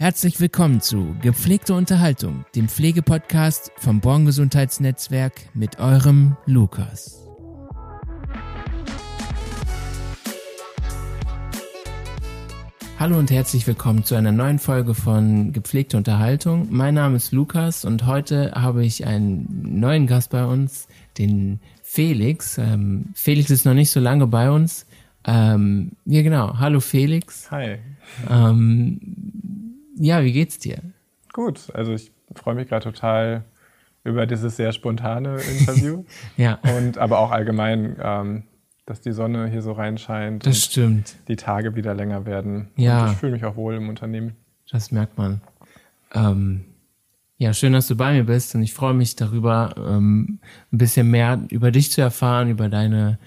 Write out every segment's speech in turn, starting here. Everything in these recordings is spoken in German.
Herzlich willkommen zu Gepflegte Unterhaltung, dem Pflegepodcast vom Born Gesundheitsnetzwerk mit eurem Lukas. Hallo und herzlich willkommen zu einer neuen Folge von Gepflegte Unterhaltung. Mein Name ist Lukas und heute habe ich einen neuen Gast bei uns, den Felix. Ähm, Felix ist noch nicht so lange bei uns. Ähm, ja, genau. Hallo Felix. Hi. Ähm, ja, wie geht's dir? Gut, also ich freue mich gerade total über dieses sehr spontane Interview. ja. Und aber auch allgemein, ähm, dass die Sonne hier so reinscheint. Das stimmt. Die Tage wieder länger werden. Ja. Und ich fühle mich auch wohl im Unternehmen. Das merkt man. Ähm, ja, schön, dass du bei mir bist und ich freue mich darüber, ähm, ein bisschen mehr über dich zu erfahren, über deine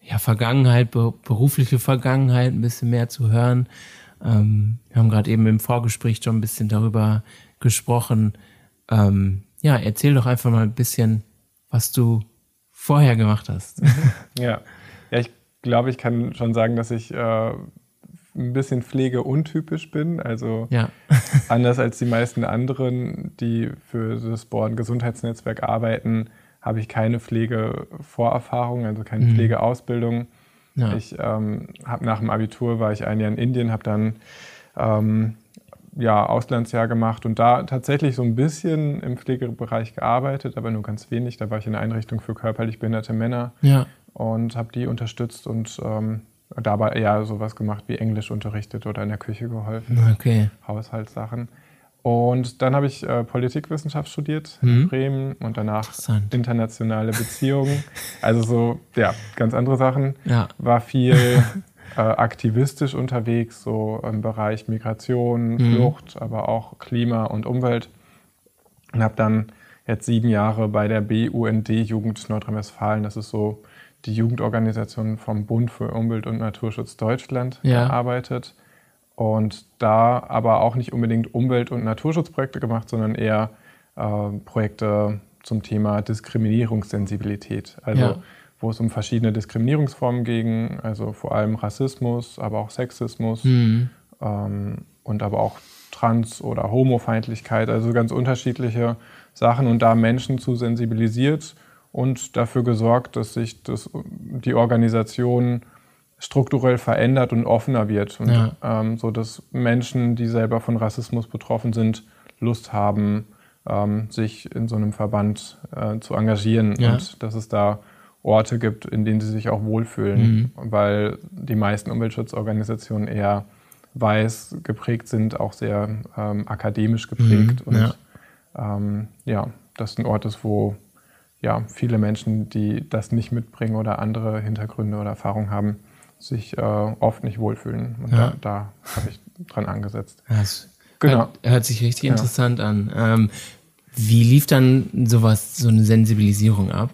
ja, Vergangenheit, berufliche Vergangenheit, ein bisschen mehr zu hören. Ähm, wir haben gerade eben im Vorgespräch schon ein bisschen darüber gesprochen. Ähm, ja, erzähl doch einfach mal ein bisschen, was du vorher gemacht hast. ja. ja, ich glaube, ich kann schon sagen, dass ich äh, ein bisschen pflegeuntypisch bin. Also ja. anders als die meisten anderen, die für das Born Gesundheitsnetzwerk arbeiten, habe ich keine Pflegevorerfahrung, also keine mhm. Pflegeausbildung. Ja. Ich ähm, habe nach dem Abitur war ich ein Jahr in Indien, habe dann ähm, ja, Auslandsjahr gemacht und da tatsächlich so ein bisschen im Pflegebereich gearbeitet, aber nur ganz wenig. Da war ich in einer Einrichtung für körperlich behinderte Männer ja. und habe die unterstützt und ähm, dabei eher sowas gemacht wie Englisch unterrichtet oder in der Küche geholfen. Okay. Haushaltssachen. Und dann habe ich äh, Politikwissenschaft studiert mhm. in Bremen und danach internationale Beziehungen. Also so, ja, ganz andere Sachen. Ja. War viel äh, aktivistisch unterwegs, so im Bereich Migration, mhm. Flucht, aber auch Klima und Umwelt. Und habe dann jetzt sieben Jahre bei der BUND Jugend Nordrhein-Westfalen, das ist so die Jugendorganisation vom Bund für Umwelt und Naturschutz Deutschland, ja. gearbeitet und da aber auch nicht unbedingt Umwelt- und Naturschutzprojekte gemacht, sondern eher äh, Projekte zum Thema Diskriminierungssensibilität. Also ja. wo es um verschiedene Diskriminierungsformen ging, also vor allem Rassismus, aber auch Sexismus mhm. ähm, und aber auch Trans- oder Homofeindlichkeit, also ganz unterschiedliche Sachen und da Menschen zu sensibilisiert und dafür gesorgt, dass sich das, die Organisation strukturell verändert und offener wird. Und ja. ähm, so, dass Menschen, die selber von Rassismus betroffen sind, Lust haben, ähm, sich in so einem Verband äh, zu engagieren ja. und dass es da Orte gibt, in denen sie sich auch wohlfühlen, mhm. weil die meisten Umweltschutzorganisationen eher weiß geprägt sind, auch sehr ähm, akademisch geprägt. Mhm. Und ja. Ähm, ja, das ein Ort ist, wo ja, viele Menschen, die das nicht mitbringen oder andere Hintergründe oder Erfahrungen haben, sich äh, oft nicht wohlfühlen. Und ja. da, da habe ich dran angesetzt. Das genau. hört, hört sich richtig ja. interessant an. Ähm, wie lief dann sowas, so eine Sensibilisierung ab?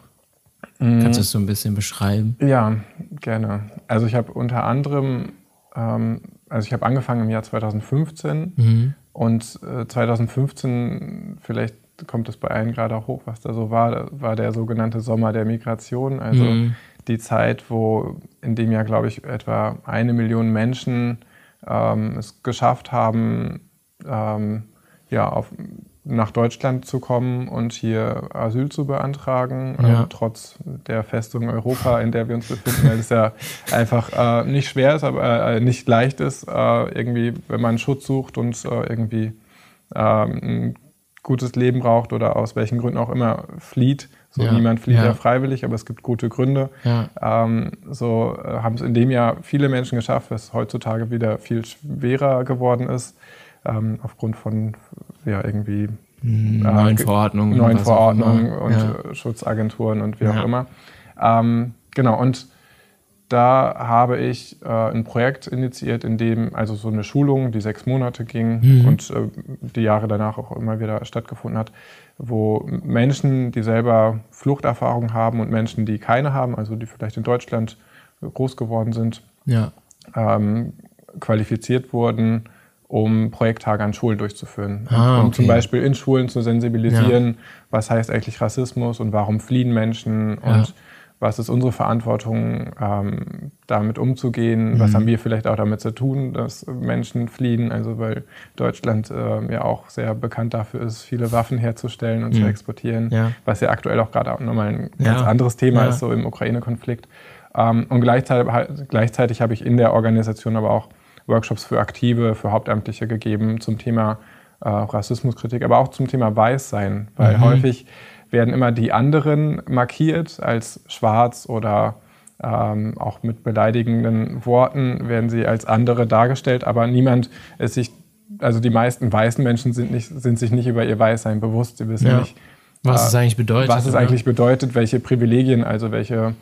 Mhm. Kannst du das so ein bisschen beschreiben? Ja, gerne. Also ich habe unter anderem, ähm, also ich habe angefangen im Jahr 2015 mhm. und äh, 2015, vielleicht kommt es bei allen gerade auch hoch, was da so war, war der sogenannte Sommer der Migration. Also mhm die Zeit, wo in dem Jahr, glaube ich, etwa eine Million Menschen ähm, es geschafft haben, ähm, ja, auf, nach Deutschland zu kommen und hier Asyl zu beantragen, ja. äh, trotz der Festung Europa, in der wir uns befinden, weil es ja einfach äh, nicht schwer ist, aber äh, nicht leicht ist, äh, irgendwie, wenn man Schutz sucht und äh, irgendwie ähm, ein gutes Leben braucht oder aus welchen Gründen auch immer flieht, so, ja, niemand flieht ja. ja. freiwillig, aber es gibt gute Gründe. Ja. Ähm, so äh, haben es in dem Jahr viele Menschen geschafft, was heutzutage wieder viel schwerer geworden ist, ähm, aufgrund von ja, irgendwie hm, äh, neuen Verordnungen, neuen Verordnungen und Schutzagenturen und wie auch immer. Ähm, genau, und da habe ich äh, ein Projekt initiiert, in dem also so eine Schulung, die sechs Monate ging mhm. und äh, die Jahre danach auch immer wieder stattgefunden hat, wo Menschen, die selber Fluchterfahrung haben und Menschen, die keine haben, also die vielleicht in Deutschland groß geworden sind, ja. ähm, qualifiziert wurden, um Projekttage an Schulen durchzuführen. Ah, um okay. zum Beispiel in Schulen zu sensibilisieren, ja. was heißt eigentlich Rassismus und warum fliehen Menschen ja. Was ist unsere Verantwortung, ähm, damit umzugehen, mhm. was haben wir vielleicht auch damit zu tun, dass Menschen fliehen, also weil Deutschland äh, ja auch sehr bekannt dafür ist, viele Waffen herzustellen und mhm. zu exportieren, ja. was ja aktuell auch gerade auch nochmal ein ja. ganz anderes Thema ja. ist, so im Ukraine-Konflikt. Ähm, und gleichzeitig, gleichzeitig habe ich in der Organisation aber auch Workshops für Aktive, für Hauptamtliche gegeben zum Thema äh, Rassismuskritik, aber auch zum Thema Weißsein, weil mhm. häufig werden immer die anderen markiert als schwarz oder ähm, auch mit beleidigenden Worten werden sie als andere dargestellt, aber niemand ist sich, also die meisten weißen Menschen sind, nicht, sind sich nicht über ihr Weißsein bewusst. Sie wissen ja. nicht, was äh, es eigentlich bedeutet. Was es oder? eigentlich bedeutet, welche Privilegien, also welche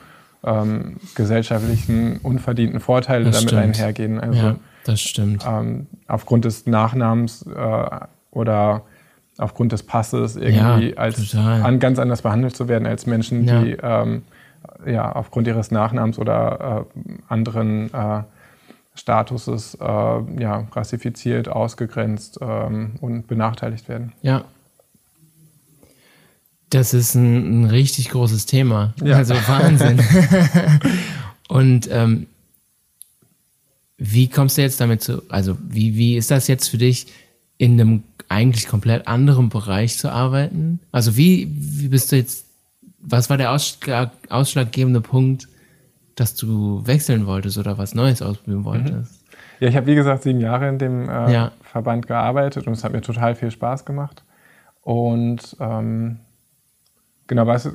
ähm, gesellschaftlichen unverdienten Vorteile das damit stimmt. einhergehen. Also, ja, das stimmt. Ähm, aufgrund des Nachnamens äh, oder aufgrund des Passes irgendwie ja, als an, ganz anders behandelt zu werden als Menschen, ja. die ähm, ja, aufgrund ihres Nachnamens oder äh, anderen äh, Statuses äh, ja, rassifiziert, ausgegrenzt ähm, und benachteiligt werden. Ja. Das ist ein, ein richtig großes Thema. Ja. Also Wahnsinn. und ähm, wie kommst du jetzt damit zu, also wie, wie ist das jetzt für dich in einem eigentlich komplett anderen Bereich zu arbeiten? Also wie, wie bist du jetzt, was war der Ausschlag, ausschlaggebende Punkt, dass du wechseln wolltest oder was Neues ausprobieren mhm. wolltest? Ja, ich habe wie gesagt sieben Jahre in dem äh, ja. Verband gearbeitet und es hat mir total viel Spaß gemacht. Und ähm, genau, was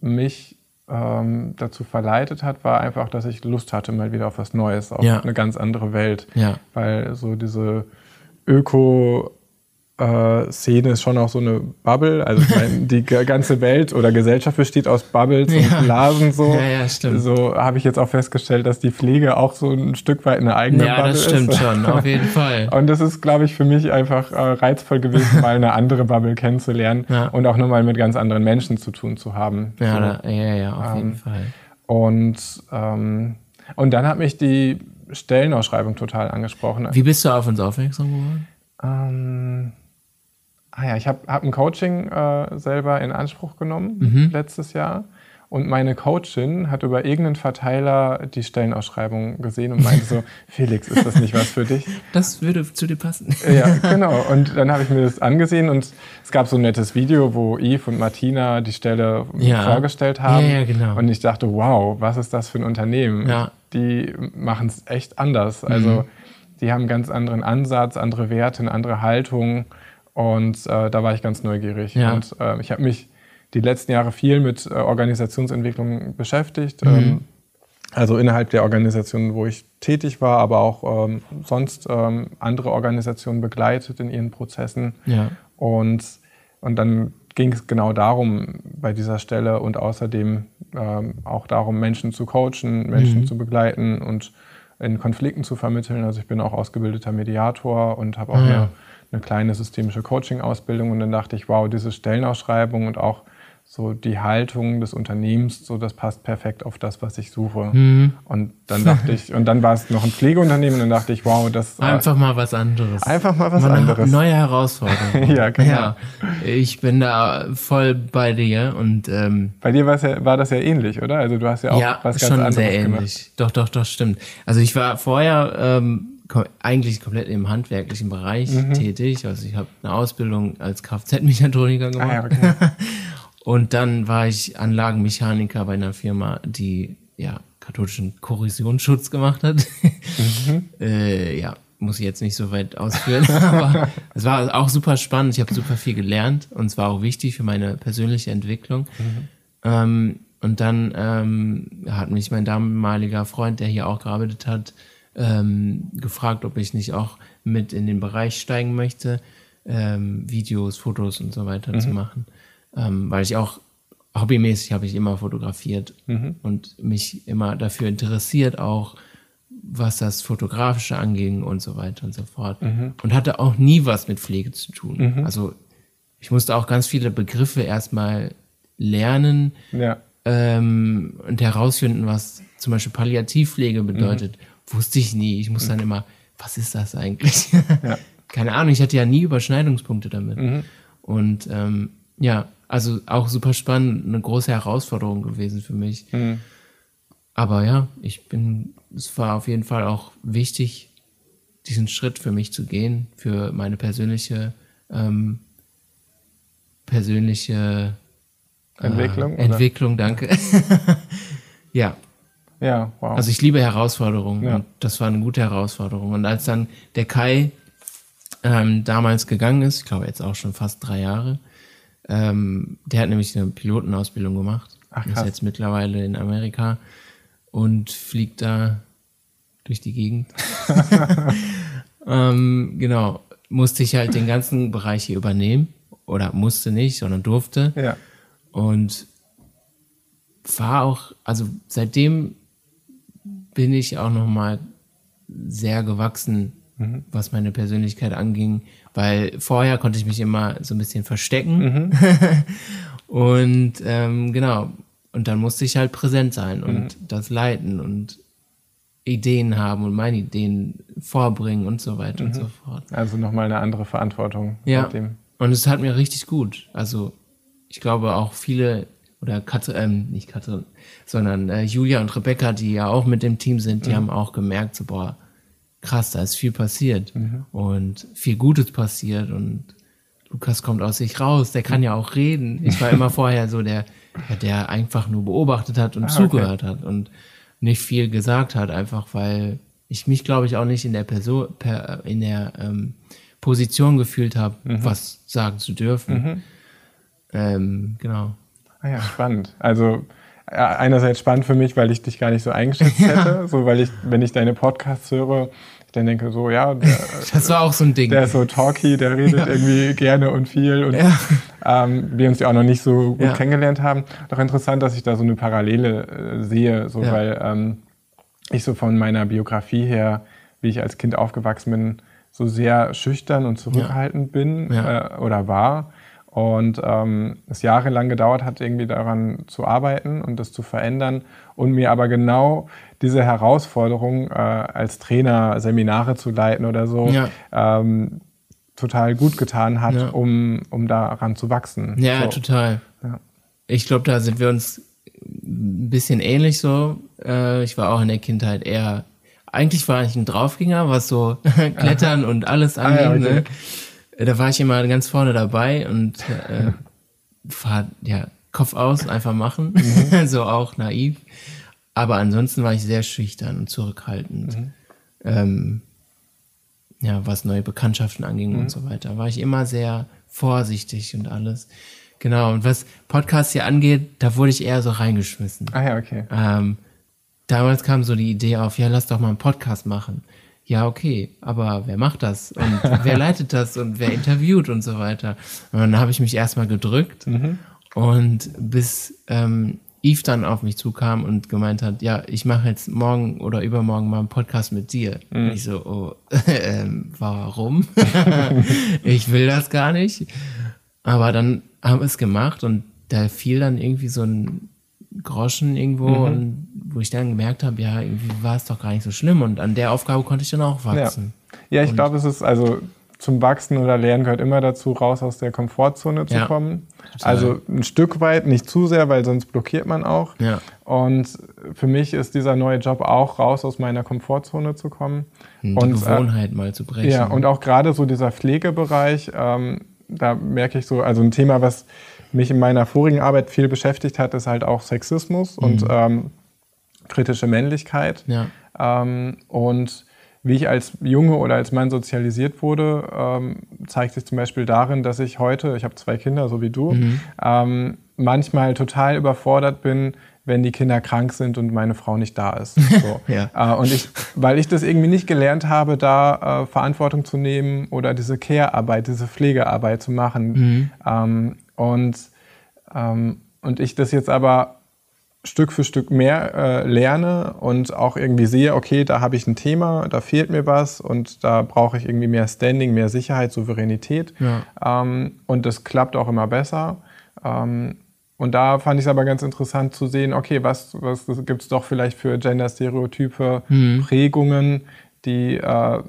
mich ähm, dazu verleitet hat, war einfach, dass ich Lust hatte mal wieder auf was Neues, auf ja. eine ganz andere Welt. Ja. Weil so diese Öko äh, Szene ist schon auch so eine Bubble. Also ich meine, die ganze Welt oder Gesellschaft besteht aus Bubbles ja. und Blasen so. Ja, ja, stimmt. So habe ich jetzt auch festgestellt, dass die Pflege auch so ein Stück weit eine eigene ja, Bubble ist. Ja, das stimmt ist. schon, auf jeden Fall. Und das ist, glaube ich, für mich einfach äh, reizvoll gewesen, mal eine andere Bubble kennenzulernen ja. und auch nochmal mit ganz anderen Menschen zu tun zu haben. Ja, so. da, ja, ja, auf ähm, jeden Fall. Und, ähm, und dann hat mich die Stellenausschreibung total angesprochen. Wie bist du auf uns aufmerksam geworden? Ähm, Ah ja, ich habe hab ein Coaching äh, selber in Anspruch genommen mhm. letztes Jahr. Und meine Coachin hat über irgendeinen Verteiler die Stellenausschreibung gesehen und meinte so, Felix, ist das nicht was für dich? Das würde zu dir passen. Ja, genau. Und dann habe ich mir das angesehen und es gab so ein nettes Video, wo Yves und Martina die Stelle ja. vorgestellt haben. Ja, ja, genau. Und ich dachte, wow, was ist das für ein Unternehmen? Ja. Die machen es echt anders. Also mhm. die haben einen ganz anderen Ansatz, andere Werte, eine andere Haltung. Und äh, da war ich ganz neugierig. Ja. Und äh, ich habe mich die letzten Jahre viel mit äh, Organisationsentwicklung beschäftigt. Mhm. Ähm, also innerhalb der Organisation, wo ich tätig war, aber auch ähm, sonst ähm, andere Organisationen begleitet in ihren Prozessen. Ja. Und, und dann ging es genau darum bei dieser Stelle und außerdem ähm, auch darum, Menschen zu coachen, Menschen mhm. zu begleiten und in Konflikten zu vermitteln. Also ich bin auch ausgebildeter Mediator und habe auch ah, eine eine kleine systemische Coaching-Ausbildung und dann dachte ich, wow, diese Stellenausschreibung und auch so die Haltung des Unternehmens, so das passt perfekt auf das, was ich suche. Mhm. Und dann dachte ich, und dann war es noch ein Pflegeunternehmen und dann dachte ich, wow, das einfach mal was anderes. Einfach mal was mal anderes. Neue Herausforderung. ja, genau. Ja, ich bin da voll bei dir und ähm, bei dir ja, war das ja ähnlich, oder? Also du hast ja auch ja, was ganz schon anderes sehr ähnlich. Gemacht. Doch, doch, doch, stimmt. Also ich war vorher ähm, eigentlich komplett im handwerklichen Bereich mhm. tätig. Also ich habe eine Ausbildung als Kfz-Mechatroniker gemacht. Ah, ja, okay. Und dann war ich Anlagenmechaniker bei einer Firma, die ja katholischen Korrosionsschutz gemacht hat. Mhm. äh, ja, muss ich jetzt nicht so weit ausführen, aber es war auch super spannend. Ich habe super viel gelernt und es war auch wichtig für meine persönliche Entwicklung. Mhm. Ähm, und dann ähm, hat mich mein damaliger Freund, der hier auch gearbeitet hat, ähm, gefragt, ob ich nicht auch mit in den Bereich steigen möchte, ähm, Videos, Fotos und so weiter mhm. zu machen. Ähm, weil ich auch hobbymäßig habe ich immer fotografiert mhm. und mich immer dafür interessiert, auch was das Fotografische anging und so weiter und so fort. Mhm. Und hatte auch nie was mit Pflege zu tun. Mhm. Also ich musste auch ganz viele Begriffe erstmal lernen ja. ähm, und herausfinden, was zum Beispiel Palliativpflege bedeutet. Mhm wusste ich nie. Ich muss dann immer, was ist das eigentlich? Ja. Keine Ahnung, ich hatte ja nie Überschneidungspunkte damit. Mhm. Und ähm, ja, also auch super spannend, eine große Herausforderung gewesen für mich. Mhm. Aber ja, ich bin, es war auf jeden Fall auch wichtig, diesen Schritt für mich zu gehen, für meine persönliche, ähm, persönliche äh, Entwicklung. Entwicklung, danke. ja. Ja, wow. Also ich liebe Herausforderungen ja. und das war eine gute Herausforderung. Und als dann der Kai ähm, damals gegangen ist, ich glaube jetzt auch schon fast drei Jahre, ähm, der hat nämlich eine Pilotenausbildung gemacht. Ach, krass. Ist jetzt mittlerweile in Amerika und fliegt da durch die Gegend. ähm, genau. Musste ich halt den ganzen Bereich hier übernehmen. Oder musste nicht, sondern durfte. Ja. Und war auch, also seitdem bin ich auch nochmal sehr gewachsen, mhm. was meine Persönlichkeit anging, weil vorher konnte ich mich immer so ein bisschen verstecken. Mhm. und ähm, genau, und dann musste ich halt präsent sein und mhm. das leiten und Ideen haben und meine Ideen vorbringen und so weiter und mhm. so fort. Also nochmal eine andere Verantwortung. Ja. Und es hat mir richtig gut. Also ich glaube auch viele oder Katrin, ähm, nicht Katrin, sondern äh, Julia und Rebecca, die ja auch mit dem Team sind, die mhm. haben auch gemerkt, so boah, krass, da ist viel passiert mhm. und viel Gutes passiert und Lukas kommt aus sich raus, der kann ja auch reden. Ich war immer vorher so der, der einfach nur beobachtet hat und ah, zugehört okay. hat und nicht viel gesagt hat, einfach weil ich mich, glaube ich, auch nicht in der Person, per, in der ähm, Position gefühlt habe, mhm. was sagen zu dürfen. Mhm. Ähm, genau. Ah ja, spannend. Also einerseits spannend für mich, weil ich dich gar nicht so eingeschätzt hätte, so weil ich, wenn ich deine Podcasts höre, ich dann denke so, ja, der, das war auch so ein Ding. Der ist so talky, der redet ja. irgendwie gerne und viel und ja. ähm, wir uns ja auch noch nicht so gut ja. kennengelernt haben. Doch interessant, dass ich da so eine Parallele äh, sehe, so weil ähm, ich so von meiner Biografie her, wie ich als Kind aufgewachsen bin, so sehr schüchtern und zurückhaltend bin äh, oder war und ähm, es jahrelang gedauert hat, irgendwie daran zu arbeiten und das zu verändern und mir aber genau diese Herausforderung, äh, als Trainer Seminare zu leiten oder so, ja. ähm, total gut getan hat, ja. um, um daran zu wachsen. Ja, so. total. Ja. Ich glaube, da sind wir uns ein bisschen ähnlich so. Äh, ich war auch in der Kindheit eher, eigentlich war ich ein Draufgänger, was so Klettern und alles angeht. Ah, okay. ne? Da war ich immer ganz vorne dabei und äh, war, ja, Kopf aus, einfach machen. Mhm. so auch naiv. Aber ansonsten war ich sehr schüchtern und zurückhaltend. Mhm. Ähm, ja, was neue Bekanntschaften anging mhm. und so weiter, war ich immer sehr vorsichtig und alles. Genau, und was Podcasts hier angeht, da wurde ich eher so reingeschmissen. Ah ja, okay. Ähm, damals kam so die Idee auf, ja, lass doch mal einen Podcast machen ja, okay, aber wer macht das und wer leitet das und wer interviewt und so weiter. Und dann habe ich mich erstmal gedrückt mhm. und bis ähm, Yves dann auf mich zukam und gemeint hat, ja, ich mache jetzt morgen oder übermorgen mal einen Podcast mit dir. Mhm. Und ich so, oh, ähm, warum? ich will das gar nicht. Aber dann haben wir es gemacht und da fiel dann irgendwie so ein Groschen irgendwo, mhm. und wo ich dann gemerkt habe, ja, irgendwie war es doch gar nicht so schlimm und an der Aufgabe konnte ich dann auch wachsen. Ja, ja ich glaube, es ist also zum Wachsen oder Lernen gehört immer dazu, raus aus der Komfortzone zu ja, kommen. Total. Also ein Stück weit, nicht zu sehr, weil sonst blockiert man auch. Ja. Und für mich ist dieser neue Job auch, raus aus meiner Komfortzone zu kommen. Die und, äh, Gewohnheit äh, mal zu brechen. Ja, und auch gerade so dieser Pflegebereich, ähm, da merke ich so, also ein Thema, was mich in meiner vorigen Arbeit viel beschäftigt hat, ist halt auch Sexismus mhm. und ähm, kritische Männlichkeit. Ja. Ähm, und wie ich als Junge oder als Mann sozialisiert wurde, ähm, zeigt sich zum Beispiel darin, dass ich heute, ich habe zwei Kinder, so wie du, mhm. ähm, manchmal total überfordert bin, wenn die Kinder krank sind und meine Frau nicht da ist. So. ja. äh, und ich, weil ich das irgendwie nicht gelernt habe, da äh, Verantwortung zu nehmen oder diese Care-Arbeit, diese Pflegearbeit zu machen. Mhm. Ähm, und, ähm, und ich das jetzt aber Stück für Stück mehr äh, lerne und auch irgendwie sehe, okay, da habe ich ein Thema, da fehlt mir was und da brauche ich irgendwie mehr Standing, mehr Sicherheit, Souveränität. Ja. Ähm, und das klappt auch immer besser. Ähm, und da fand ich es aber ganz interessant zu sehen, okay, was, was gibt es doch vielleicht für Gender-Stereotype, mhm. Prägungen, die äh,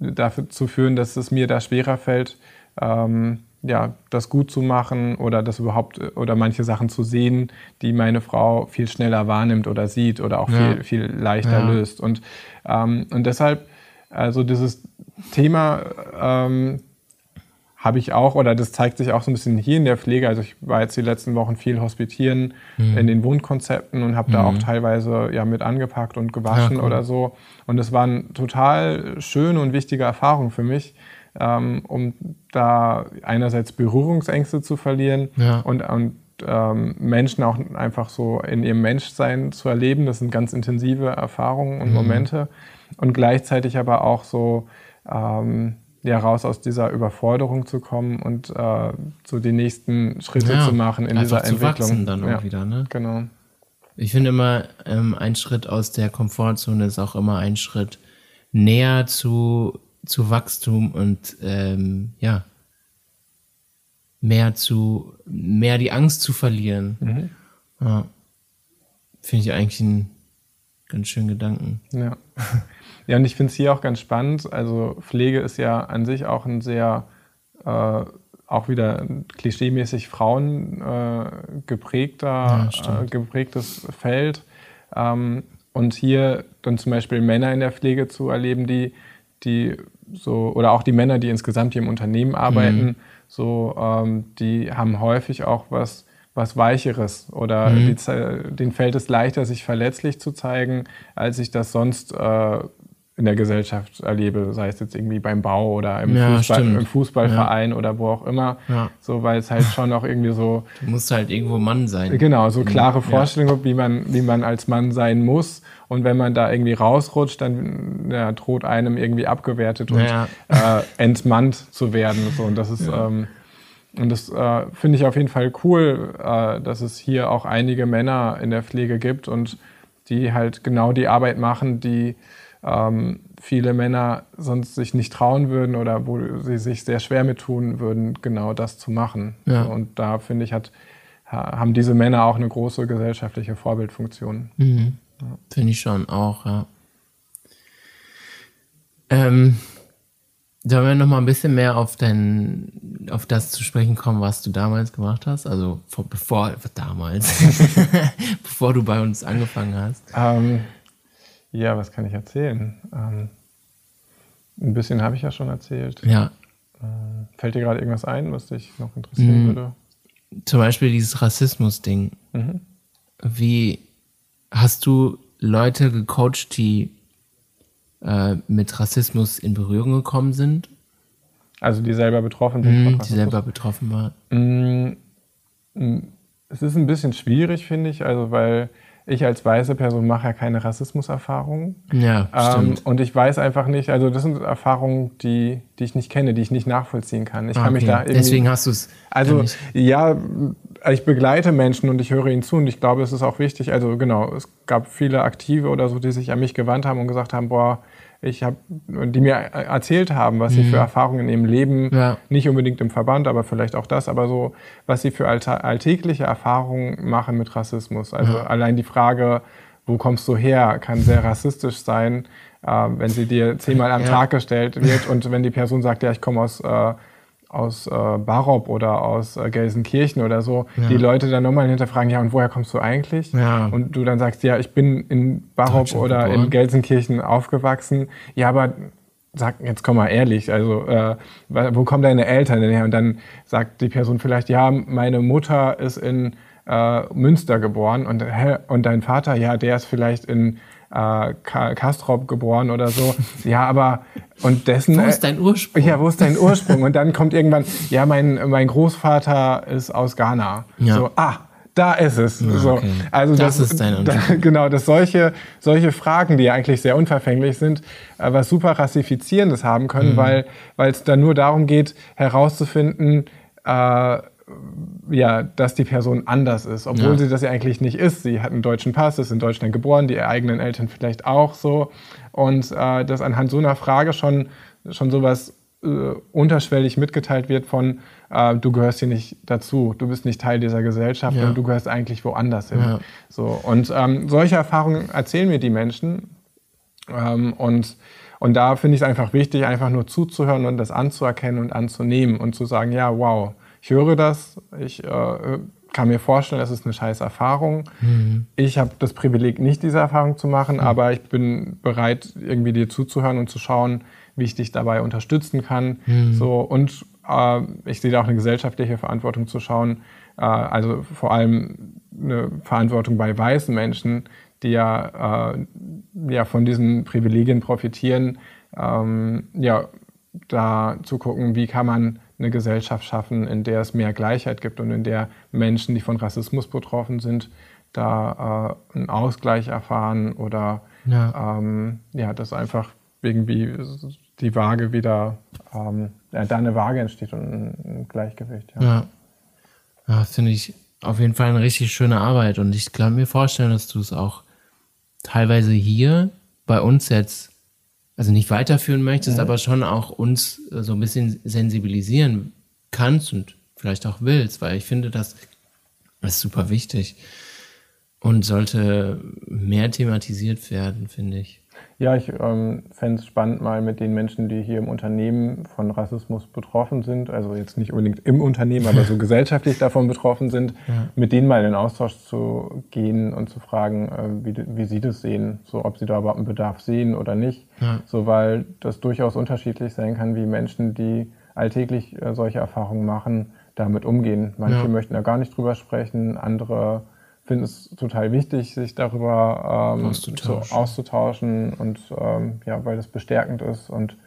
dafür zu führen, dass es mir da schwerer fällt, ähm, ja, das gut zu machen oder das überhaupt oder manche Sachen zu sehen, die meine Frau viel schneller wahrnimmt oder sieht oder auch ja. viel, viel leichter ja. löst. Und, ähm, und deshalb, also dieses Thema ähm, habe ich auch, oder das zeigt sich auch so ein bisschen hier in der Pflege. Also ich war jetzt die letzten Wochen viel hospitieren mhm. in den Wohnkonzepten und habe mhm. da auch mhm. teilweise ja mit angepackt und gewaschen ja, cool. oder so. Und das war eine total schöne und wichtige Erfahrung für mich, ähm, um da einerseits Berührungsängste zu verlieren ja. und, und ähm, Menschen auch einfach so in ihrem Menschsein zu erleben. Das sind ganz intensive Erfahrungen und mhm. Momente. Und gleichzeitig aber auch so ähm, ja, raus aus dieser Überforderung zu kommen und äh, so die nächsten Schritte ja, zu machen in dieser zu Entwicklung. Wachsen dann auch ja, wieder, ne? Genau. Ich finde immer, ähm, ein Schritt aus der Komfortzone ist auch immer ein Schritt näher zu zu Wachstum und ähm, ja, mehr zu, mehr die Angst zu verlieren. Mhm. Ja. Finde ich eigentlich einen ganz schönen Gedanken. Ja. Ja, und ich finde es hier auch ganz spannend. Also Pflege ist ja an sich auch ein sehr, äh, auch wieder klischeemäßig Frauen äh, geprägter, ja, äh, geprägtes Feld. Ähm, und hier dann zum Beispiel Männer in der Pflege zu erleben, die die so, oder auch die Männer, die insgesamt hier im Unternehmen arbeiten, mhm. so, ähm, die haben häufig auch was, was Weicheres oder mhm. die, denen fällt es leichter, sich verletzlich zu zeigen, als ich das sonst äh, in der Gesellschaft erlebe, sei es jetzt irgendwie beim Bau oder im, ja, Fußball, im Fußballverein ja. oder wo auch immer. Ja. So, weil es halt schon auch irgendwie so. Du musst halt irgendwo Mann sein. Genau, so klare Vorstellungen, wie man, wie man als Mann sein muss. Und wenn man da irgendwie rausrutscht, dann ja, droht einem irgendwie abgewertet und äh, entmannt zu werden. So. Und das ist. Ähm, und das äh, finde ich auf jeden Fall cool, äh, dass es hier auch einige Männer in der Pflege gibt und die halt genau die Arbeit machen, die ähm, viele Männer sonst sich nicht trauen würden oder wo sie sich sehr schwer mit tun würden, genau das zu machen. Ja. Und da finde ich, hat, haben diese Männer auch eine große gesellschaftliche Vorbildfunktion. Mhm. Ja. Finde ich schon auch, ja. Ähm, Sollen wir noch mal ein bisschen mehr auf dein, auf das zu sprechen kommen, was du damals gemacht hast? Also vor, bevor, damals, bevor du bei uns angefangen hast. Ähm, ja, was kann ich erzählen? Ähm, ein bisschen habe ich ja schon erzählt. Ja. Äh, fällt dir gerade irgendwas ein, was dich noch interessieren mhm. würde? Zum Beispiel dieses Rassismus-Ding. Mhm. Wie hast du Leute gecoacht, die äh, mit Rassismus in Berührung gekommen sind? Also die selber betroffen sind? Mhm, die selber betroffen waren. Mhm. Es ist ein bisschen schwierig, finde ich, also weil ich als weiße Person mache ja keine Rassismuserfahrungen. Ja, ähm, und ich weiß einfach nicht, also das sind Erfahrungen, die, die ich nicht kenne, die ich nicht nachvollziehen kann. Ich ah, kann mich da Deswegen hast du es. Also ja, ich begleite Menschen und ich höre ihnen zu und ich glaube, es ist auch wichtig. Also genau, es gab viele Aktive oder so, die sich an mich gewandt haben und gesagt haben, boah, ich habe, die mir erzählt haben, was mhm. sie für Erfahrungen in ihrem Leben, ja. nicht unbedingt im Verband, aber vielleicht auch das, aber so, was sie für alltägliche Erfahrungen machen mit Rassismus. Also ja. allein die Frage, wo kommst du her, kann sehr rassistisch sein, äh, wenn sie dir zehnmal am ja. Tag gestellt wird und wenn die Person sagt, ja, ich komme aus äh, aus äh, Barop oder aus äh, Gelsenkirchen oder so, ja. die Leute dann nochmal hinterfragen, ja, und woher kommst du eigentlich? Ja. Und du dann sagst, ja, ich bin in Barop oder geboren. in Gelsenkirchen aufgewachsen. Ja, aber sag, jetzt komm mal ehrlich, also äh, wo kommen deine Eltern denn her? Und dann sagt die Person vielleicht, ja, meine Mutter ist in äh, Münster geboren und, hä, und dein Vater, ja, der ist vielleicht in äh, Kastrop geboren oder so. Ja, aber und dessen. Wo ist dein Ursprung? Ja, wo ist dein Ursprung? Und dann kommt irgendwann, ja, mein, mein Großvater ist aus Ghana. Ja. So, ah, da ist es. Ja, so, also das, das ist dein da, Genau, dass solche, solche Fragen, die eigentlich sehr unverfänglich sind, äh, was super Rassifizierendes haben können, mhm. weil es dann nur darum geht, herauszufinden, äh, ja, dass die Person anders ist, obwohl ja. sie das ja eigentlich nicht ist. Sie hat einen deutschen Pass, ist in Deutschland geboren, die eigenen Eltern vielleicht auch so. Und äh, dass anhand so einer Frage schon, schon sowas äh, unterschwellig mitgeteilt wird von, äh, du gehörst hier nicht dazu, du bist nicht Teil dieser Gesellschaft ja. und du gehörst eigentlich woanders hin. Ja. So, und ähm, solche Erfahrungen erzählen mir die Menschen. Ähm, und Und da finde ich es einfach wichtig, einfach nur zuzuhören und das anzuerkennen und anzunehmen und zu sagen, ja, wow, ich höre das, ich äh, kann mir vorstellen, das ist eine scheiß Erfahrung. Mhm. Ich habe das Privileg, nicht diese Erfahrung zu machen, mhm. aber ich bin bereit, irgendwie dir zuzuhören und zu schauen, wie ich dich dabei unterstützen kann. Mhm. So, und äh, ich sehe da auch eine gesellschaftliche Verantwortung zu schauen, äh, also vor allem eine Verantwortung bei weißen Menschen, die ja, äh, ja von diesen Privilegien profitieren, ähm, ja, da zu gucken, wie kann man eine Gesellschaft schaffen, in der es mehr Gleichheit gibt und in der Menschen, die von Rassismus betroffen sind, da äh, einen Ausgleich erfahren oder ja. Ähm, ja, dass einfach irgendwie die Waage wieder, ähm, ja, da eine Waage entsteht und ein Gleichgewicht. Ja, ja. ja finde ich auf jeden Fall eine richtig schöne Arbeit und ich kann mir vorstellen, dass du es auch teilweise hier bei uns jetzt also nicht weiterführen möchtest, ja. aber schon auch uns äh, so ein bisschen sensibilisieren kannst und vielleicht auch willst, weil ich finde, das ist super wichtig und sollte mehr thematisiert werden, finde ich. Ja, ich ähm, fände es spannend, mal mit den Menschen, die hier im Unternehmen von Rassismus betroffen sind, also jetzt nicht unbedingt im Unternehmen, aber so gesellschaftlich davon betroffen sind, ja. mit denen mal in den Austausch zu gehen und zu fragen, äh, wie, wie sie das sehen, so ob sie da überhaupt einen Bedarf sehen oder nicht. Ja. So, weil das durchaus unterschiedlich sein kann, wie Menschen, die alltäglich äh, solche Erfahrungen machen, damit umgehen. Manche ja. möchten da gar nicht drüber sprechen, andere finde es total wichtig, sich darüber ähm, auszutauschen. So auszutauschen und ähm, ja, weil das bestärkend ist und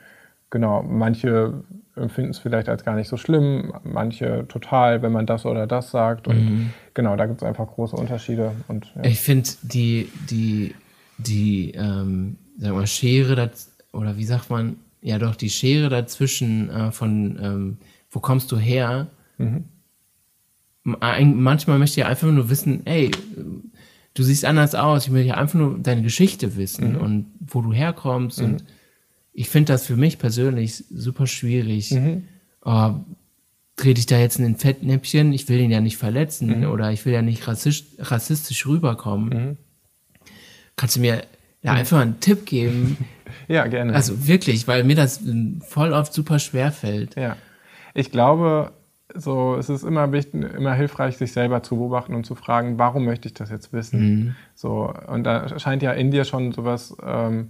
genau, manche empfinden es vielleicht als gar nicht so schlimm, manche total, wenn man das oder das sagt und mhm. genau, da gibt es einfach große Unterschiede und ja. ich finde die die die ähm, sag mal Schere das, oder wie sagt man ja doch die Schere dazwischen äh, von ähm, wo kommst du her mhm manchmal möchte ich einfach nur wissen, ey, du siehst anders aus, ich möchte ja einfach nur deine Geschichte wissen mhm. und wo du herkommst. Mhm. Und ich finde das für mich persönlich super schwierig. Mhm. Oh, trete ich da jetzt in ein Fettnäpfchen, ich will ihn ja nicht verletzen mhm. oder ich will ja nicht rassistisch, rassistisch rüberkommen. Mhm. Kannst du mir ja, mhm. einfach einen Tipp geben? ja, gerne. Also wirklich, weil mir das voll oft super schwer fällt. Ja. Ich glaube, so, es ist immer wichtig, immer hilfreich, sich selber zu beobachten und zu fragen, warum möchte ich das jetzt wissen? Mhm. So, und da scheint ja in dir schon sowas ähm,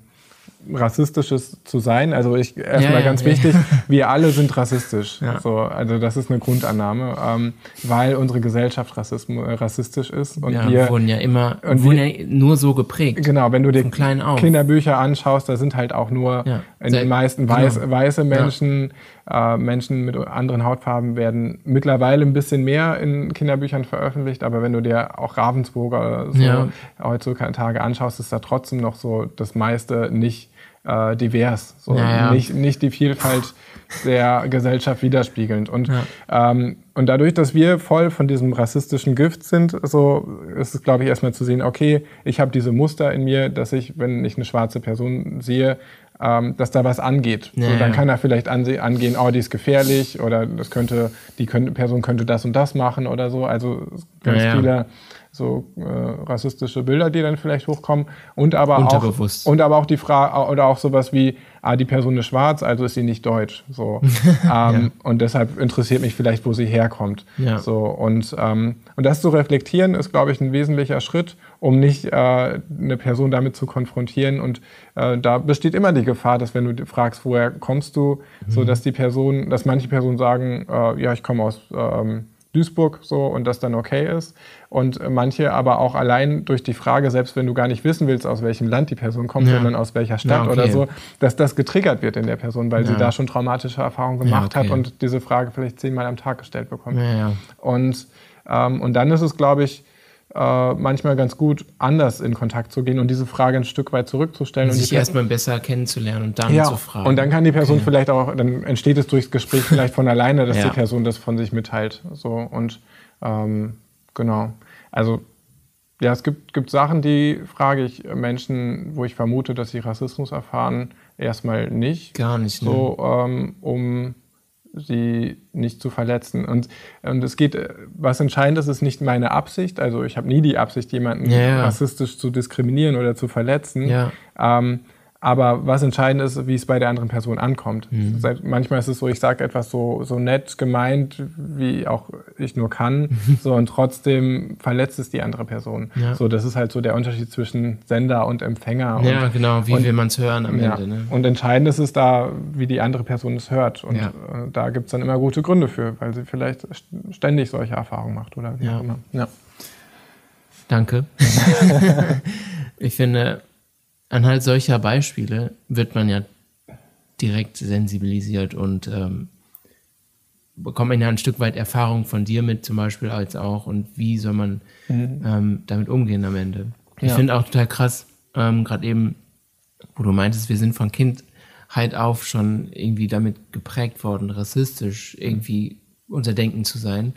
Rassistisches zu sein. Also ich erstmal ja, ja, ganz ja. wichtig, wir alle sind rassistisch. So, also das ist eine Grundannahme, ähm, weil unsere Gesellschaft Rassismus, äh, rassistisch ist. Und ja, wir wurden ja immer und wurden ja nur so geprägt. Genau, wenn du dir Kinderbücher anschaust, da sind halt auch nur in den meisten weiß, genau. weiße Menschen, äh, Menschen mit anderen Hautfarben werden mittlerweile ein bisschen mehr in Kinderbüchern veröffentlicht, aber wenn du dir auch Ravensburger so heutzutage anschaust, ist da trotzdem noch so das meiste nicht äh, divers, so ja, Nicht, nicht die Vielfalt der Gesellschaft widerspiegelnd. Und, ja. ähm, und dadurch, dass wir voll von diesem rassistischen Gift sind, so ist es, glaube ich, erstmal zu sehen, okay, ich habe diese Muster in mir, dass ich, wenn ich eine schwarze Person sehe, ähm, dass da was angeht. Ja, so, dann kann er vielleicht angehen, oh, die ist gefährlich oder das könnte, die könnte, Person könnte das und das machen oder so. Also ganz viele so äh, rassistische Bilder, die dann vielleicht hochkommen. Und aber auch und aber auch die Frage oder auch sowas wie, ah, die Person ist schwarz, also ist sie nicht deutsch. So. ähm, ja. Und deshalb interessiert mich vielleicht, wo sie herkommt. Ja. So, und, ähm, und das zu reflektieren, ist, glaube ich, ein wesentlicher Schritt, um nicht äh, eine Person damit zu konfrontieren. Und äh, da besteht immer die Gefahr, dass wenn du fragst, woher kommst du, mhm. so dass die Person, dass manche Personen sagen, äh, ja, ich komme aus ähm, Duisburg so und das dann okay ist. Und manche aber auch allein durch die Frage, selbst wenn du gar nicht wissen willst, aus welchem Land die Person kommt, ja. sondern aus welcher Stadt ja, okay. oder so, dass das getriggert wird in der Person, weil ja. sie da schon traumatische Erfahrungen gemacht okay. hat und diese Frage vielleicht zehnmal am Tag gestellt bekommt. Und, ähm, und dann ist es, glaube ich, äh, manchmal ganz gut, anders in Kontakt zu gehen und diese Frage ein Stück weit zurückzustellen. Und, und sich erstmal besser kennenzulernen und dann ja, zu fragen. Und dann kann die Person okay. vielleicht auch, dann entsteht es durchs Gespräch vielleicht von alleine, dass ja. die Person das von sich mitteilt. So und ähm, genau. Also ja, es gibt, gibt Sachen, die frage ich Menschen, wo ich vermute, dass sie Rassismus erfahren, erstmal nicht. Gar nicht. Ne? So, ähm, um sie nicht zu verletzen. Und, und es geht, was entscheidend ist, ist nicht meine Absicht. Also ich habe nie die Absicht, jemanden ja. rassistisch zu diskriminieren oder zu verletzen. Ja. Ähm, aber was entscheidend ist, wie es bei der anderen Person ankommt. Mhm. Manchmal ist es so, ich sage etwas so, so nett gemeint, wie auch ich nur kann, so und trotzdem verletzt es die andere Person. Ja. So, das ist halt so der Unterschied zwischen Sender und Empfänger. Ja, und, genau, wie und, will man es hören am ja. Ende. Ne? Und entscheidend ist es da, wie die andere Person es hört. Und ja. Äh, da gibt es dann immer gute Gründe für, weil sie vielleicht ständig solche Erfahrungen macht oder wie auch immer. Danke. ich finde, anhand solcher Beispiele wird man ja direkt sensibilisiert und ähm, bekommt man ja ein Stück weit Erfahrung von dir mit zum Beispiel als auch und wie soll man mhm. ähm, damit umgehen am Ende. Ich ja. finde auch total krass, ähm, gerade eben, wo du meintest, wir sind von Kindheit auf schon irgendwie damit geprägt worden, rassistisch irgendwie unser Denken zu sein.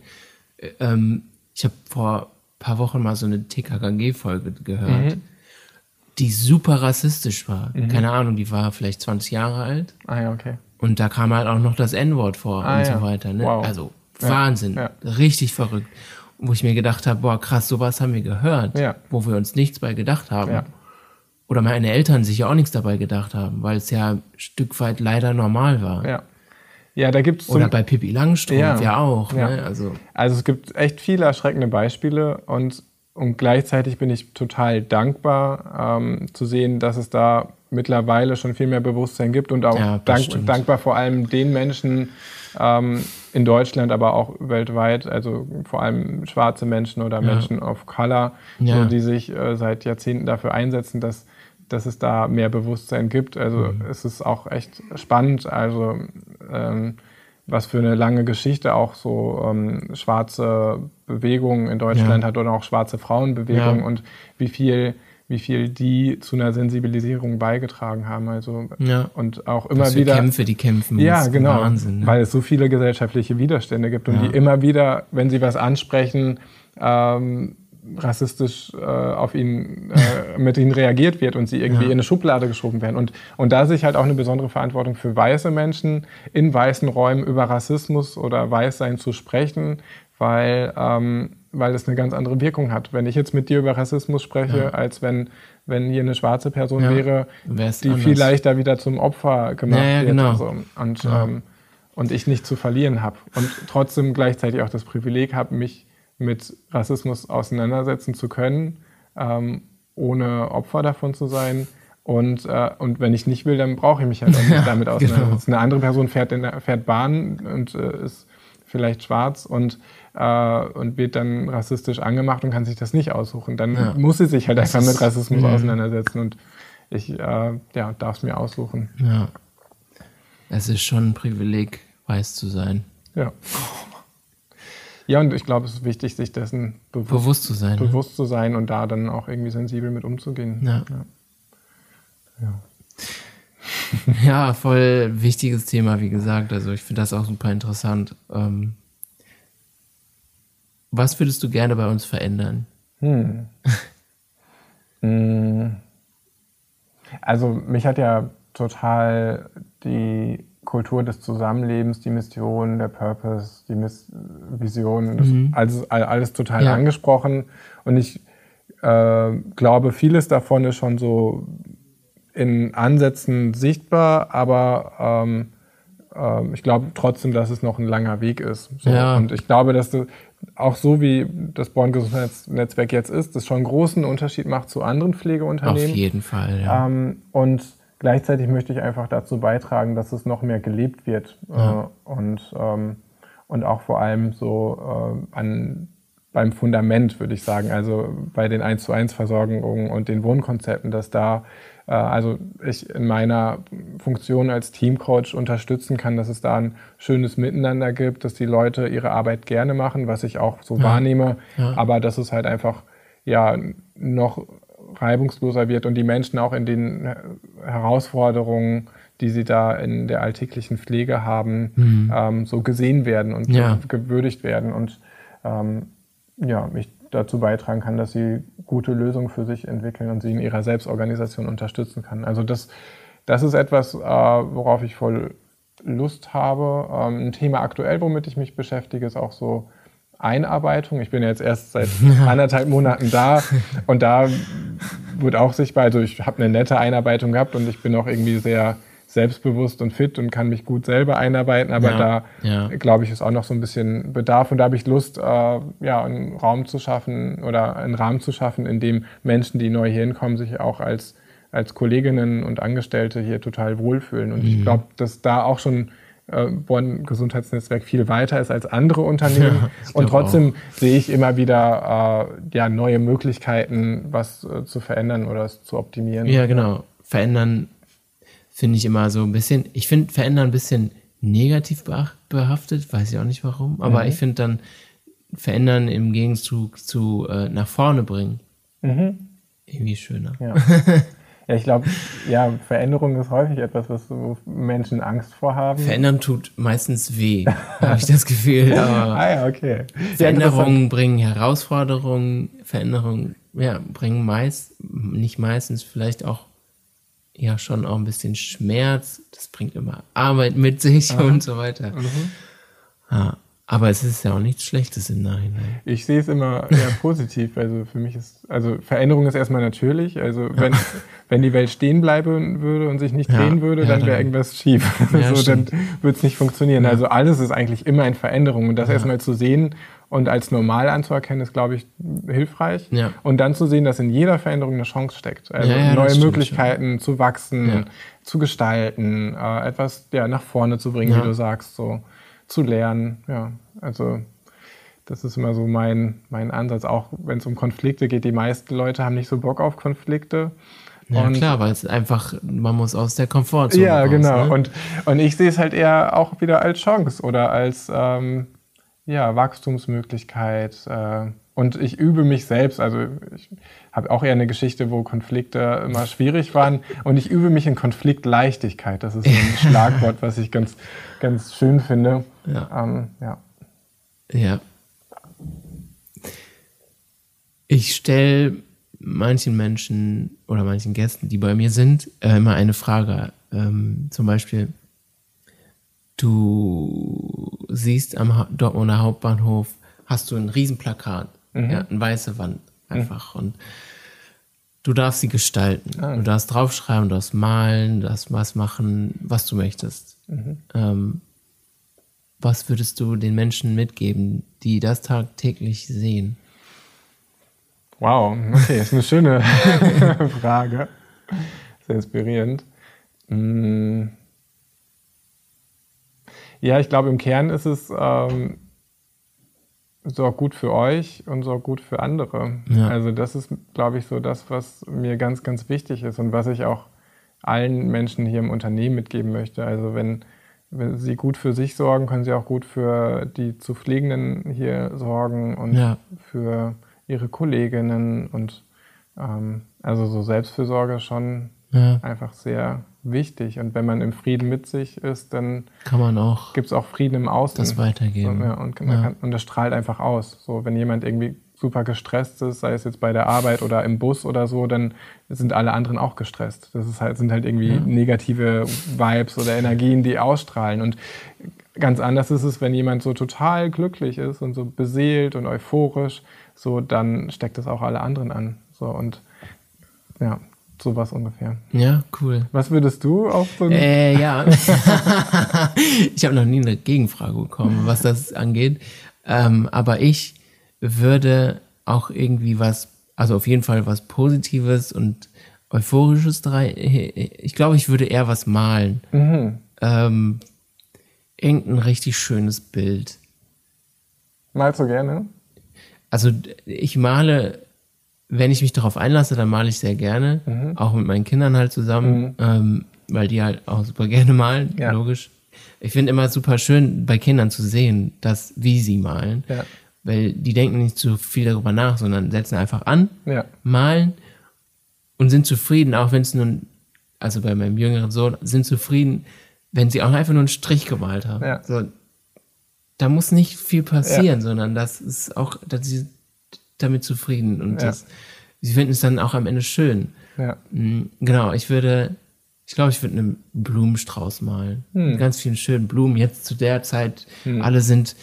Ähm, ich habe vor ein paar Wochen mal so eine TKKG-Folge gehört. Mhm die super rassistisch war. Mhm. Keine Ahnung, die war vielleicht 20 Jahre alt. Ah ja, okay. Und da kam halt auch noch das N-Wort vor ah, und ja. so weiter. Ne? Wow. Also Wahnsinn, ja. richtig verrückt. Wo ich mir gedacht habe, boah, krass, sowas haben wir gehört, ja. wo wir uns nichts bei gedacht haben. Ja. Oder meine Eltern sich ja auch nichts dabei gedacht haben, weil es ja ein Stück weit leider normal war. Ja. Ja, da gibt's Oder bei Pippi Langstrumpf ja, ja auch. Ne? Also. also es gibt echt viele erschreckende Beispiele und und gleichzeitig bin ich total dankbar ähm, zu sehen, dass es da mittlerweile schon viel mehr Bewusstsein gibt und auch ja, dank, dankbar vor allem den Menschen ähm, in Deutschland, aber auch weltweit, also vor allem schwarze Menschen oder ja. Menschen of Color, ja. so, die sich äh, seit Jahrzehnten dafür einsetzen, dass, dass es da mehr Bewusstsein gibt. Also mhm. es ist auch echt spannend. Also ähm, was für eine lange Geschichte auch so ähm, schwarze Bewegungen in Deutschland ja. hat oder auch schwarze Frauenbewegungen ja. und wie viel wie viel die zu einer Sensibilisierung beigetragen haben. Also ja. und auch immer Was wieder Kämpfe, die kämpfen. Ja, genau, Wahnsinn, ne? weil es so viele gesellschaftliche Widerstände gibt und die immer wieder, wenn sie was ansprechen, ähm, rassistisch äh, auf ihn, äh, mit ihnen reagiert wird und sie irgendwie ja. in eine Schublade geschoben werden. Und, und da sehe ich halt auch eine besondere Verantwortung für weiße Menschen, in weißen Räumen über Rassismus oder Weißsein zu sprechen, weil, ähm, weil das eine ganz andere Wirkung hat. Wenn ich jetzt mit dir über Rassismus spreche, ja. als wenn, wenn hier eine schwarze Person ja. wäre, die anders. viel leichter wieder zum Opfer gemacht wird. Genau. Also, und, ähm, und ich nicht zu verlieren habe. Und trotzdem gleichzeitig auch das Privileg habe, mich mit Rassismus auseinandersetzen zu können, ähm, ohne Opfer davon zu sein. Und, äh, und wenn ich nicht will, dann brauche ich mich halt auch nicht damit genau. auseinandersetzen. Genau. Eine andere Person fährt, in, fährt Bahn und äh, ist vielleicht schwarz und, äh, und wird dann rassistisch angemacht und kann sich das nicht aussuchen. Dann ja. muss sie sich halt einfach mit Rassismus ist, auseinandersetzen und ich äh, ja, darf es mir aussuchen. Ja. Es ist schon ein Privileg, weiß zu sein. Ja. Ja, und ich glaube, es ist wichtig, sich dessen bewusst, bewusst zu sein. Ne? Bewusst ne? zu sein und da dann auch irgendwie sensibel mit umzugehen. Ja. Ja. ja. ja voll wichtiges Thema, wie gesagt. Also ich finde das auch super interessant. Ähm, was würdest du gerne bei uns verändern? Hm. hm. also mich hat ja total die Kultur des Zusammenlebens, die Mission, der Purpose, die Miss Vision, mhm. alles, alles total ja. angesprochen. Und ich äh, glaube, vieles davon ist schon so in Ansätzen sichtbar, aber ähm, äh, ich glaube trotzdem, dass es noch ein langer Weg ist. So. Ja. Und ich glaube, dass du, auch so wie das Born-Gesundheitsnetzwerk jetzt ist, das schon einen großen Unterschied macht zu anderen Pflegeunternehmen. Auf jeden Fall, ja. Ähm, und Gleichzeitig möchte ich einfach dazu beitragen, dass es noch mehr gelebt wird ja. äh, und, ähm, und auch vor allem so äh, an, beim Fundament, würde ich sagen, also bei den 1 zu 1 Versorgungen und den Wohnkonzepten, dass da äh, also ich in meiner Funktion als Teamcoach unterstützen kann, dass es da ein schönes Miteinander gibt, dass die Leute ihre Arbeit gerne machen, was ich auch so ja. wahrnehme, ja. aber dass es halt einfach ja noch reibungsloser wird und die Menschen auch in den Herausforderungen, die sie da in der alltäglichen Pflege haben, mhm. ähm, so gesehen werden und ja. gewürdigt werden und ähm, ja, ich dazu beitragen kann, dass sie gute Lösungen für sich entwickeln und sie in ihrer Selbstorganisation unterstützen kann. Also das, das ist etwas, äh, worauf ich voll Lust habe. Ähm, ein Thema aktuell, womit ich mich beschäftige, ist auch so Einarbeitung. Ich bin jetzt erst seit anderthalb Monaten da und da wurde auch sichtbar. Also ich habe eine nette Einarbeitung gehabt und ich bin auch irgendwie sehr selbstbewusst und fit und kann mich gut selber einarbeiten. Aber ja, da, ja. glaube ich, ist auch noch so ein bisschen Bedarf. Und da habe ich Lust, äh, ja, einen Raum zu schaffen oder einen Rahmen zu schaffen, in dem Menschen, die neu hier hinkommen, sich auch als, als Kolleginnen und Angestellte hier total wohlfühlen. Und mhm. ich glaube, dass da auch schon äh, Bonn Gesundheitsnetzwerk viel weiter ist als andere Unternehmen. Ja, und trotzdem auch. sehe ich immer wieder äh, ja, neue Möglichkeiten, was äh, zu verändern oder zu optimieren. Ja, genau. Verändern finde ich immer so ein bisschen, ich finde verändern ein bisschen negativ behaftet, weiß ich auch nicht warum, aber mhm. ich finde dann verändern im Gegenzug zu äh, nach vorne bringen. Mhm. Irgendwie schöner. Ja. Ja, ich glaube, ja, Veränderung ist häufig etwas, was so Menschen Angst vorhaben. Verändern tut meistens weh, habe ich das Gefühl. Aber ah ja, okay. Veränderungen bringen Herausforderungen, Veränderungen ja, bringen meist, nicht meistens, vielleicht auch ja schon auch ein bisschen Schmerz. Das bringt immer Arbeit mit sich Aha. und so weiter. Mhm. Ja, aber es ist ja auch nichts Schlechtes im Nachhinein. Ich sehe es immer eher positiv. Also für mich ist, also Veränderung ist erstmal natürlich. Also wenn, ja. wenn die Welt stehen bleiben würde und sich nicht ja, drehen würde, dann wäre irgendwas schief. so, dann würde es nicht funktionieren. Also alles ist eigentlich immer in Veränderung. Und das erstmal zu sehen und als normal anzuerkennen, ist, glaube ich, hilfreich. Ja. Und dann zu sehen, dass in jeder Veränderung eine Chance steckt. Also ja, ja, neue Möglichkeiten zu wachsen, zu gestalten, äh, etwas ja, nach vorne zu bringen, wie du sagst, so zu lernen. Ja, also das ist immer so mein, mein Ansatz. Auch wenn es um Konflikte geht, die meisten Leute haben nicht so Bock auf Konflikte. Ja, und klar, weil es einfach, man muss aus der Komfortzone Ja, raus, genau. Ne? Und, und ich sehe es halt eher auch wieder als Chance oder als ähm, ja, Wachstumsmöglichkeit. Äh, und ich übe mich selbst. Also ich habe auch eher eine Geschichte, wo Konflikte immer schwierig waren. Und ich übe mich in Konfliktleichtigkeit. Das ist ein Schlagwort, was ich ganz, ganz schön finde. Ja. Ähm, ja. ja. Ich stelle manchen Menschen oder manchen Gästen, die bei mir sind, äh, immer eine Frage. Ähm, zum Beispiel, Du siehst am Dortmunder Hauptbahnhof, hast du ein Riesenplakat, mhm. ja, eine weiße Wand einfach. Mhm. Und du darfst sie gestalten. Ah. Du darfst draufschreiben, du darfst malen, du darfst was machen, was du möchtest. Mhm. Ähm, was würdest du den Menschen mitgeben, die das tagtäglich sehen? Wow, okay, ist eine schöne Frage. Sehr inspirierend. Mmh. Ja, ich glaube, im Kern ist es ähm, so gut für euch und so gut für andere. Ja. Also das ist, glaube ich, so das, was mir ganz, ganz wichtig ist und was ich auch allen Menschen hier im Unternehmen mitgeben möchte. Also wenn, wenn sie gut für sich sorgen, können sie auch gut für die zu Pflegenden hier sorgen und ja. für ihre Kolleginnen und ähm, also so Selbstfürsorge schon ja. einfach sehr wichtig. Und wenn man im Frieden mit sich ist, dann kann man auch gibt es auch Frieden im Außen. Das weitergeben. So, ja, und, ja. Kann, und das strahlt einfach aus. So, wenn jemand irgendwie super gestresst ist, sei es jetzt bei der Arbeit oder im Bus oder so, dann sind alle anderen auch gestresst. Das ist halt, sind halt irgendwie ja. negative Vibes oder Energien, die ausstrahlen. Und ganz anders ist es, wenn jemand so total glücklich ist und so beseelt und euphorisch, so dann steckt es auch alle anderen an. So und ja, Sowas ungefähr. Ja, cool. Was würdest du auf so Äh, ja. ich habe noch nie eine Gegenfrage bekommen, was das angeht. Ähm, aber ich würde auch irgendwie was, also auf jeden Fall was Positives und Euphorisches drei. Ich glaube, ich würde eher was malen. Mhm. Ähm, irgendein richtig schönes Bild. Malst du gerne? Also ich male wenn ich mich darauf einlasse, dann male ich sehr gerne, mhm. auch mit meinen Kindern halt zusammen, mhm. ähm, weil die halt auch super gerne malen, ja. logisch. Ich finde immer super schön, bei Kindern zu sehen, dass, wie sie malen, ja. weil die denken nicht zu viel darüber nach, sondern setzen einfach an, ja. malen und sind zufrieden, auch wenn es nun, also bei meinem jüngeren Sohn, sind zufrieden, wenn sie auch einfach nur einen Strich gemalt haben. So, da muss nicht viel passieren, sondern das ist auch, dass sie damit zufrieden und ja. das, sie finden es dann auch am Ende schön. Ja. Mm, genau, ich würde, ich glaube, ich würde einen Blumenstrauß malen. Hm. Mit ganz vielen schönen Blumen. Jetzt zu der Zeit, hm. alle sind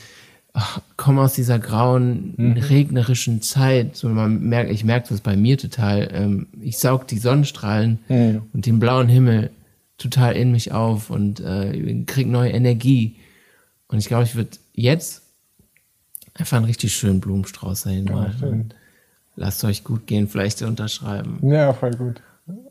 ach, komm aus dieser grauen, mhm. regnerischen Zeit. So, man merkt, ich merke das bei mir total. Ähm, ich saug die Sonnenstrahlen mhm. und den blauen Himmel total in mich auf und äh, krieg neue Energie. Und ich glaube, ich würde jetzt einfach einen richtig schönen Blumenstrauß dahin machen. Ja, lasst euch gut gehen, vielleicht unterschreiben. Ja, voll gut.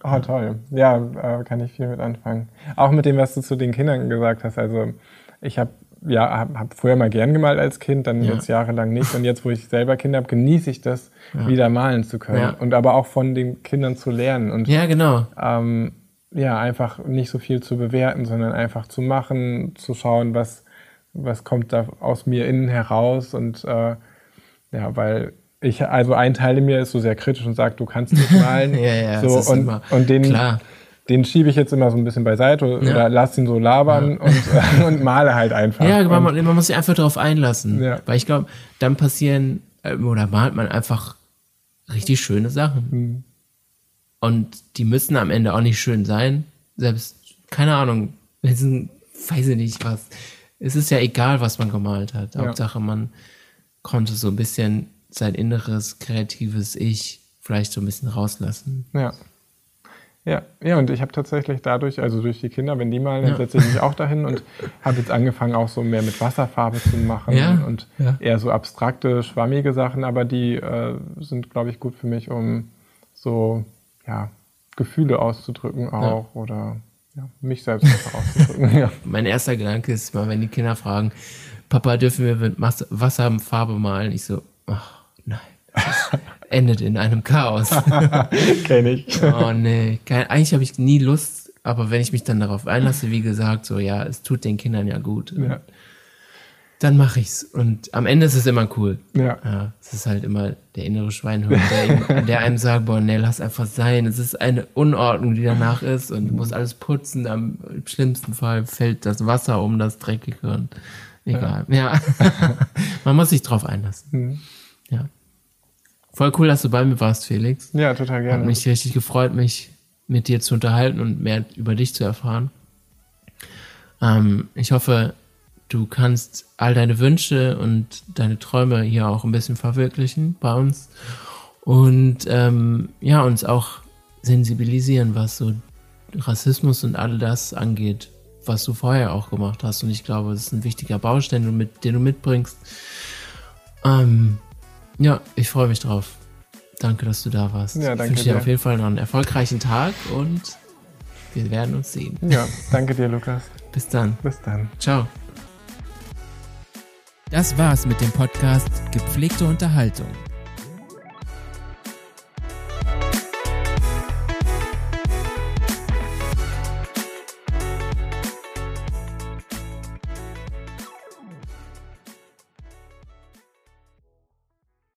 Oh, toll. Ja, äh, kann ich viel mit anfangen. Auch mit dem, was du zu den Kindern gesagt hast. Also ich habe ja, habe hab früher mal gern gemalt als Kind, dann ja. jetzt jahrelang nicht. Und jetzt, wo ich selber Kinder habe, genieße ich das, ja. wieder malen zu können. Ja. Und aber auch von den Kindern zu lernen. Und, ja, genau. Ähm, ja, einfach nicht so viel zu bewerten, sondern einfach zu machen, zu schauen, was, was kommt da aus mir innen heraus. Und äh, ja, weil ich, also ein Teil in mir ist so sehr kritisch und sagt, du kannst nicht malen. ja, ja, so, das ist und, immer und den, klar den schiebe ich jetzt immer so ein bisschen beiseite ja. oder lass ihn so labern ja. und, und male halt einfach. Ja, man, man muss sich einfach darauf einlassen. Ja. Weil ich glaube, dann passieren ähm, oder malt man einfach richtig schöne Sachen. Mhm. Und die müssen am Ende auch nicht schön sein. Selbst, keine Ahnung, weiß ich nicht was. Es ist ja egal, was man gemalt hat. Hauptsache, man konnte so ein bisschen sein inneres, kreatives Ich vielleicht so ein bisschen rauslassen. Ja. Ja, ja, und ich habe tatsächlich dadurch, also durch die Kinder, wenn die malen, dann ja. setze ich mich auch dahin und habe jetzt angefangen, auch so mehr mit Wasserfarbe zu machen ja, und ja. eher so abstrakte, schwammige Sachen, aber die äh, sind, glaube ich, gut für mich, um so ja, Gefühle auszudrücken auch oder ja, mich selbst einfach auszudrücken. ja. Mein erster Gedanke ist mal, wenn die Kinder fragen, Papa, dürfen wir mit Wasserfarbe malen? Ich so, ach, nein endet in einem Chaos. Kenn ich. Oh nee. Kein, eigentlich habe ich nie Lust, aber wenn ich mich dann darauf einlasse, wie gesagt, so ja, es tut den Kindern ja gut. Ja. Dann mache ich's. Und am Ende ist es immer cool. Ja. ja. Es ist halt immer der innere Schweinhund, der, der einem sagt, boah, nee, lass einfach sein. Es ist eine Unordnung, die danach ist und du musst alles putzen. Am schlimmsten Fall fällt das Wasser um das Dreckige und egal. Ja. ja. Man muss sich drauf einlassen. Mhm. Ja. Voll cool, dass du bei mir warst, Felix. Ja, total gerne. Hat mich richtig gefreut, mich mit dir zu unterhalten und mehr über dich zu erfahren. Ähm, ich hoffe, du kannst all deine Wünsche und deine Träume hier auch ein bisschen verwirklichen bei uns und ähm, ja, uns auch sensibilisieren, was so Rassismus und all das angeht, was du vorher auch gemacht hast. Und ich glaube, das ist ein wichtiger Baustein, den du mitbringst. Ähm, ja, ich freue mich drauf. Danke, dass du da warst. Ja, danke ich wünsche dir, dir auf jeden Fall noch einen erfolgreichen Tag und wir werden uns sehen. Ja, danke dir, Lukas. Bis dann. Bis dann. Ciao. Das war's mit dem Podcast Gepflegte Unterhaltung.